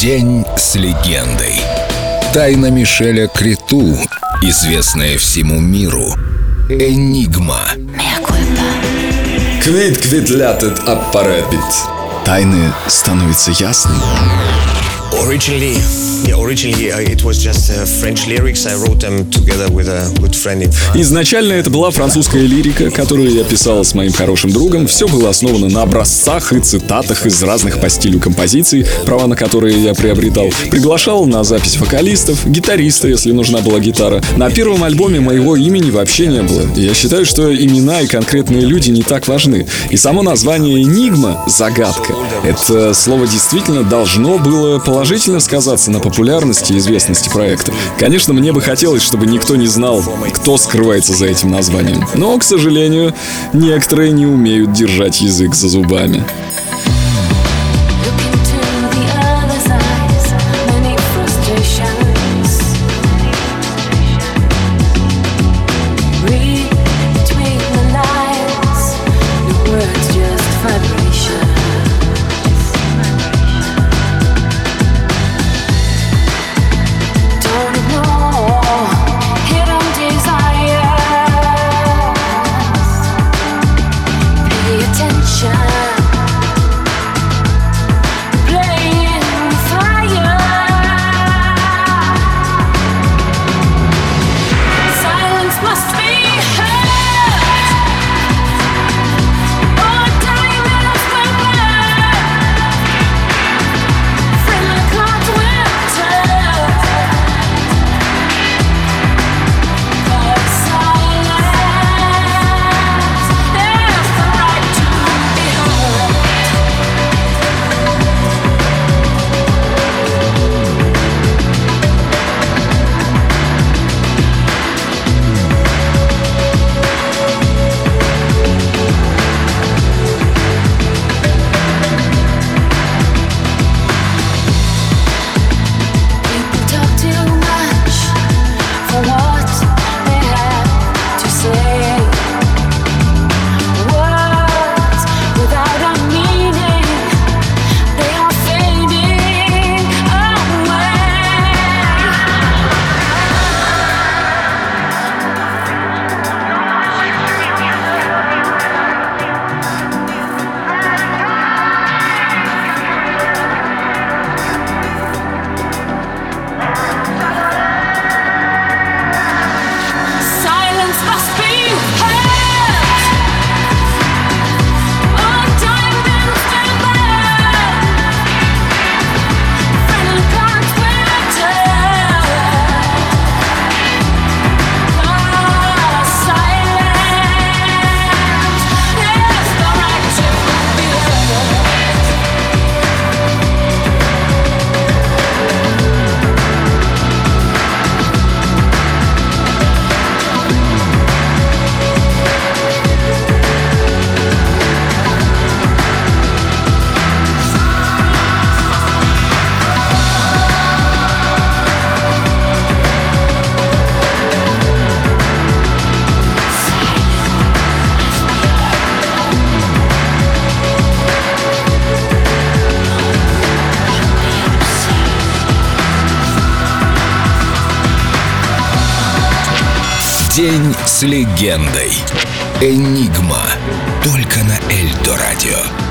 День с легендой. Тайна Мишеля Криту, известная всему миру. Энигма. Квит квитляtet аппарепит. Тайны становятся ясны. Originally, yeah, originally uh, it was just uh, French lyrics. I wrote them together with a good friend in France. Изначально это была французская лирика, которую я писал с моим хорошим другом. Все было основано на образцах и цитатах из разных по стилю композиций, права на которые я приобретал. Приглашал на запись вокалистов, гитариста, если нужна была гитара. На первом альбоме моего имени вообще не было. Я считаю, что имена и конкретные люди не так важны. И само название «Энигма» — загадка. Это слово действительно должно было положительно сказаться на популярности и известности проекта. Конечно, мне бы хотелось, чтобы никто не знал, кто скрывается за этим названием. Но, к сожалению, некоторые не умеют держать язык за зубами. День с легендой. Энигма. Только на Эльдо радио.